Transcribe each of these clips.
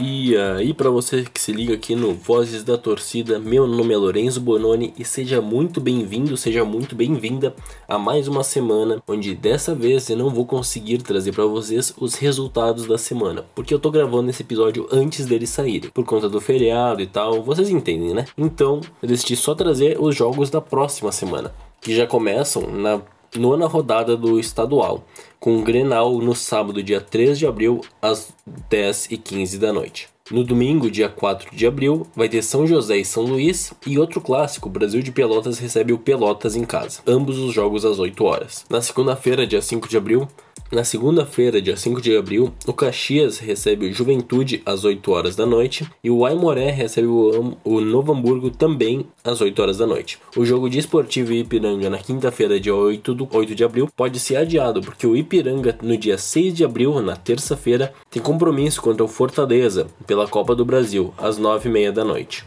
E para você que se liga aqui no Vozes da Torcida, meu nome é Lorenzo Bononi e seja muito bem-vindo, seja muito bem-vinda a mais uma semana onde dessa vez eu não vou conseguir trazer para vocês os resultados da semana, porque eu tô gravando esse episódio antes dele sair, por conta do feriado e tal, vocês entendem, né? Então, eu decidi só trazer os jogos da próxima semana, que já começam na nona rodada do estadual, com o Grenal no sábado, dia 3 de abril, às 10h15 da noite. No domingo, dia 4 de abril, vai ter São José e São Luís e outro clássico, Brasil de Pelotas recebe o Pelotas em casa. Ambos os jogos às 8 horas. Na segunda-feira, dia 5 de abril, na segunda-feira, dia 5 de abril, o Caxias recebe o Juventude às 8 horas da noite e o Aimoré recebe o, o Novo Hamburgo também às 8 horas da noite. O jogo de Esportivo Ipiranga na quinta-feira, dia 8, do, 8 de abril, pode ser adiado porque o Ipiranga, no dia 6 de abril, na terça-feira, tem compromisso contra o Fortaleza pela Copa do Brasil às 9h30 da noite.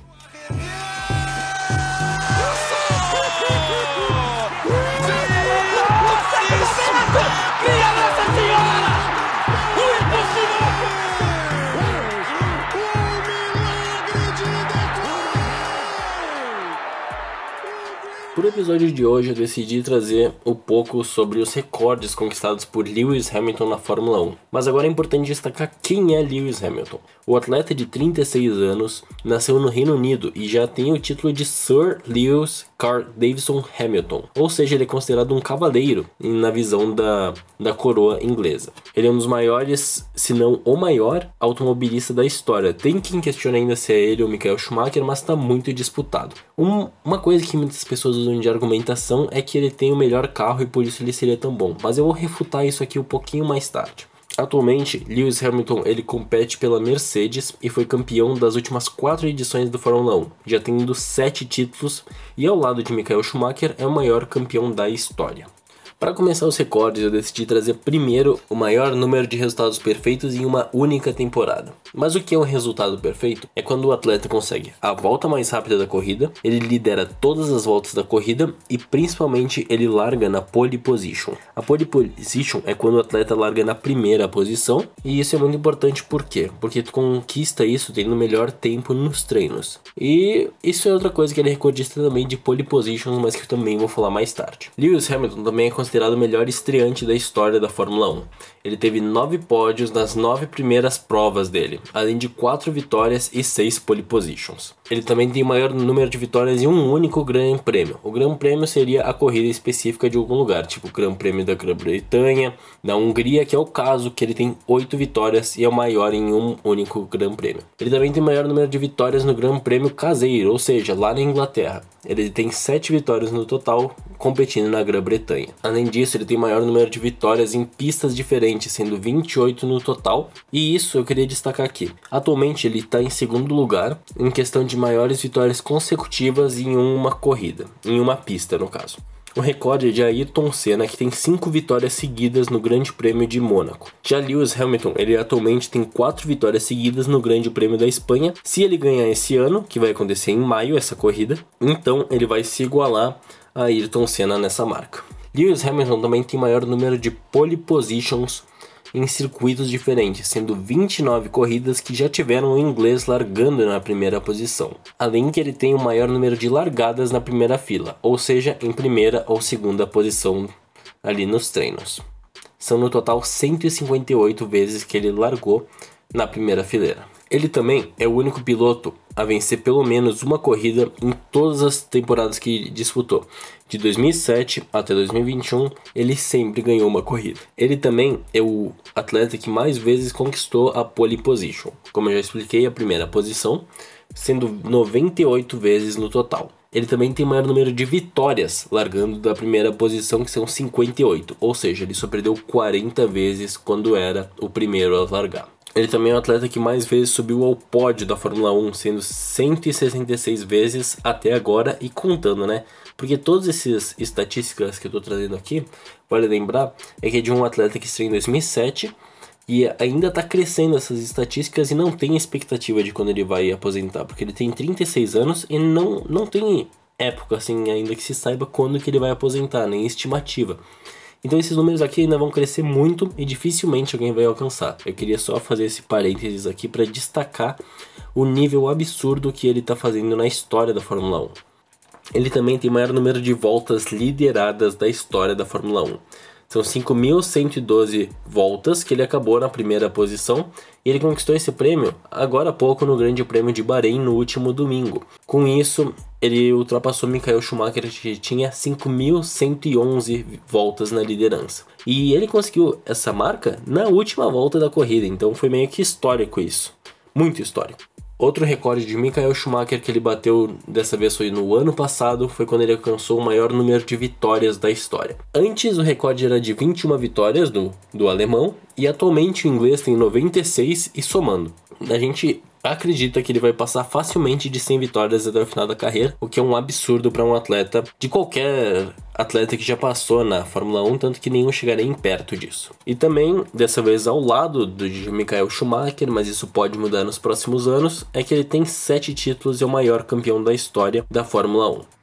Episódio de hoje, eu decidi trazer um pouco sobre os recordes conquistados por Lewis Hamilton na Fórmula 1. Mas agora é importante destacar quem é Lewis Hamilton. O atleta de 36 anos nasceu no Reino Unido e já tem o título de Sir Lewis Carl Davidson Hamilton, ou seja, ele é considerado um cavaleiro na visão da, da coroa inglesa. Ele é um dos maiores, se não o maior, automobilista da história. Tem quem questiona ainda se é ele ou Michael Schumacher, mas está muito disputado. Um, uma coisa que muitas pessoas usam de argumentação é que ele tem o melhor carro e por isso ele seria tão bom, mas eu vou refutar isso aqui um pouquinho mais tarde. Atualmente, Lewis Hamilton ele compete pela Mercedes e foi campeão das últimas quatro edições do Fórmula 1, já tendo sete títulos e ao lado de Michael Schumacher é o maior campeão da história. Para começar os recordes, eu decidi trazer primeiro o maior número de resultados perfeitos em uma única temporada. Mas o que é um resultado perfeito? É quando o atleta consegue a volta mais rápida da corrida, ele lidera todas as voltas da corrida e principalmente ele larga na pole position. A pole position é quando o atleta larga na primeira posição e isso é muito importante por quê? Porque tu conquista isso tendo o melhor tempo nos treinos. E isso é outra coisa que ele é recordista também de pole positions, mas que eu também vou falar mais tarde. Lewis Hamilton também é considerado o melhor estreante da história da Fórmula 1. Ele teve nove pódios nas nove primeiras provas dele, além de quatro vitórias e seis pole positions. Ele também tem o maior número de vitórias em um único Grande Prêmio. O Grande Prêmio seria a corrida específica de algum lugar, tipo o Grande Prêmio da Grã-Bretanha, da Hungria, que é o caso que ele tem oito vitórias e é o maior em um único Grande Prêmio. Ele também tem o maior número de vitórias no Grande Prêmio caseiro, ou seja, lá na Inglaterra. Ele tem sete vitórias no total, competindo na Grã-Bretanha. Além disso, ele tem maior número de vitórias em pistas diferentes, sendo 28 no total. E isso eu queria destacar aqui. Atualmente ele está em segundo lugar em questão de maiores vitórias consecutivas em uma corrida, em uma pista no caso. O recorde é de Ayrton Senna, que tem 5 vitórias seguidas no Grande Prêmio de Mônaco. Já Lewis Hamilton, ele atualmente tem 4 vitórias seguidas no Grande Prêmio da Espanha. Se ele ganhar esse ano, que vai acontecer em maio essa corrida, então ele vai se igualar a Ayrton Senna nessa marca. Lewis Hamilton também tem maior número de pole positions em circuitos diferentes, sendo 29 corridas que já tiveram o inglês largando na primeira posição. Além que ele tem o maior número de largadas na primeira fila, ou seja, em primeira ou segunda posição ali nos treinos. São no total 158 vezes que ele largou na primeira fileira. Ele também é o único piloto a vencer pelo menos uma corrida em todas as temporadas que disputou. De 2007 até 2021, ele sempre ganhou uma corrida. Ele também é o atleta que mais vezes conquistou a pole position. Como eu já expliquei, a primeira posição, sendo 98 vezes no total. Ele também tem maior número de vitórias, largando da primeira posição, que são 58, ou seja, ele só perdeu 40 vezes quando era o primeiro a largar. Ele também é o atleta que mais vezes subiu ao pódio da Fórmula 1, sendo 166 vezes até agora e contando, né? Porque todas essas estatísticas que eu estou trazendo aqui, vale lembrar, é que é de um atleta que estreou em 2007 e ainda está crescendo essas estatísticas e não tem expectativa de quando ele vai aposentar, porque ele tem 36 anos e não, não tem época assim ainda que se saiba quando que ele vai aposentar, nem estimativa. Então esses números aqui ainda vão crescer muito e dificilmente alguém vai alcançar. Eu queria só fazer esse parênteses aqui para destacar o nível absurdo que ele está fazendo na história da Fórmula 1. Ele também tem o maior número de voltas lideradas da história da Fórmula 1. São 5.112 voltas que ele acabou na primeira posição e ele conquistou esse prêmio agora há pouco no Grande Prêmio de Bahrein no último domingo. Com isso, ele ultrapassou Michael Schumacher que tinha 5.111 voltas na liderança. E ele conseguiu essa marca na última volta da corrida, então foi meio que histórico isso. Muito histórico. Outro recorde de Michael Schumacher que ele bateu dessa vez foi no ano passado, foi quando ele alcançou o maior número de vitórias da história. Antes o recorde era de 21 vitórias do, do alemão e atualmente o inglês tem 96 e somando. A gente acredita que ele vai passar facilmente de 100 vitórias até o final da carreira, o que é um absurdo para um atleta de qualquer atleta que já passou na Fórmula 1, tanto que nenhum chegaria em perto disso. E também, dessa vez ao lado do de Michael Schumacher, mas isso pode mudar nos próximos anos, é que ele tem sete títulos e é o maior campeão da história da Fórmula 1.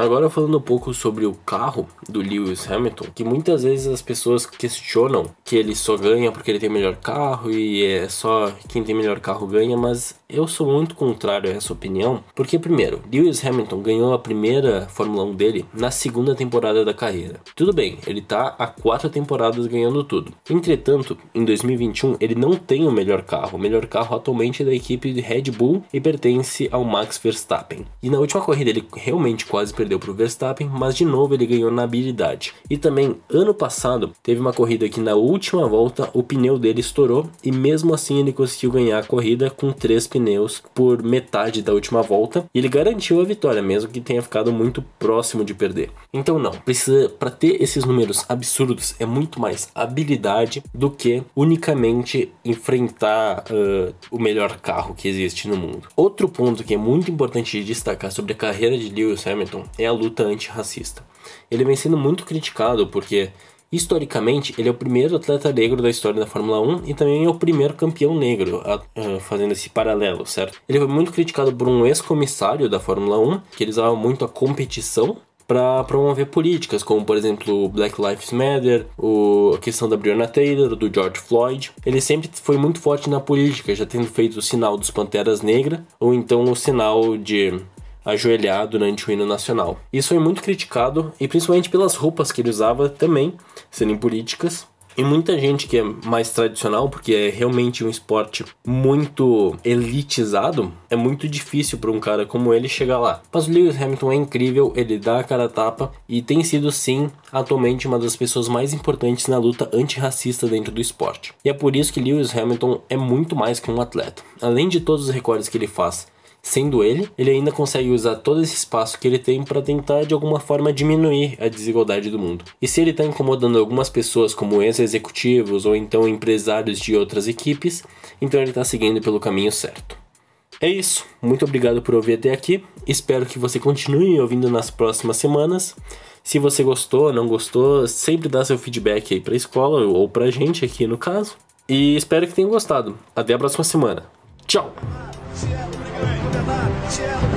Agora falando um pouco sobre o carro do Lewis Hamilton, que muitas vezes as pessoas questionam que ele só ganha porque ele tem melhor carro e é só quem tem melhor carro ganha, mas eu sou muito contrário a essa opinião, porque primeiro, Lewis Hamilton ganhou a primeira Fórmula 1 dele na segunda temporada da carreira. Tudo bem, ele tá há quatro temporadas ganhando tudo. Entretanto, em 2021 ele não tem o melhor carro. O melhor carro atualmente é da equipe de Red Bull e pertence ao Max Verstappen. E na última corrida ele realmente quase perdeu perdeu para o Verstappen, mas de novo ele ganhou na habilidade. E também, ano passado, teve uma corrida que na última volta o pneu dele estourou e mesmo assim ele conseguiu ganhar a corrida com três pneus por metade da última volta e ele garantiu a vitória, mesmo que tenha ficado muito próximo de perder. Então não, precisa para ter esses números absurdos é muito mais habilidade do que unicamente enfrentar uh, o melhor carro que existe no mundo. Outro ponto que é muito importante de destacar sobre a carreira de Lewis Hamilton é a luta antirracista. Ele vem sendo muito criticado porque, historicamente, ele é o primeiro atleta negro da história da Fórmula 1 e também é o primeiro campeão negro, fazendo esse paralelo, certo? Ele foi muito criticado por um ex-comissário da Fórmula 1, que ele usava muito a competição para promover políticas, como por exemplo o Black Lives Matter, o, a questão da Breonna Taylor, do George Floyd. Ele sempre foi muito forte na política, já tendo feito o sinal dos Panteras Negras, ou então o sinal de ajoelhar durante o hino nacional. Isso foi muito criticado e principalmente pelas roupas que ele usava também, serem políticas. E muita gente que é mais tradicional, porque é realmente um esporte muito elitizado, é muito difícil para um cara como ele chegar lá. Mas o Lewis Hamilton é incrível, ele dá a cara a tapa e tem sido sim atualmente uma das pessoas mais importantes na luta antirracista dentro do esporte. E é por isso que Lewis Hamilton é muito mais que um atleta. Além de todos os recordes que ele faz Sendo ele, ele ainda consegue usar todo esse espaço que ele tem para tentar de alguma forma diminuir a desigualdade do mundo. E se ele está incomodando algumas pessoas, como ex-executivos ou então empresários de outras equipes, então ele está seguindo pelo caminho certo. É isso, muito obrigado por ouvir até aqui. Espero que você continue ouvindo nas próximas semanas. Se você gostou, não gostou, sempre dá seu feedback aí para a escola ou para a gente aqui no caso. E espero que tenha gostado. Até a próxima semana. Tchau! Yeah.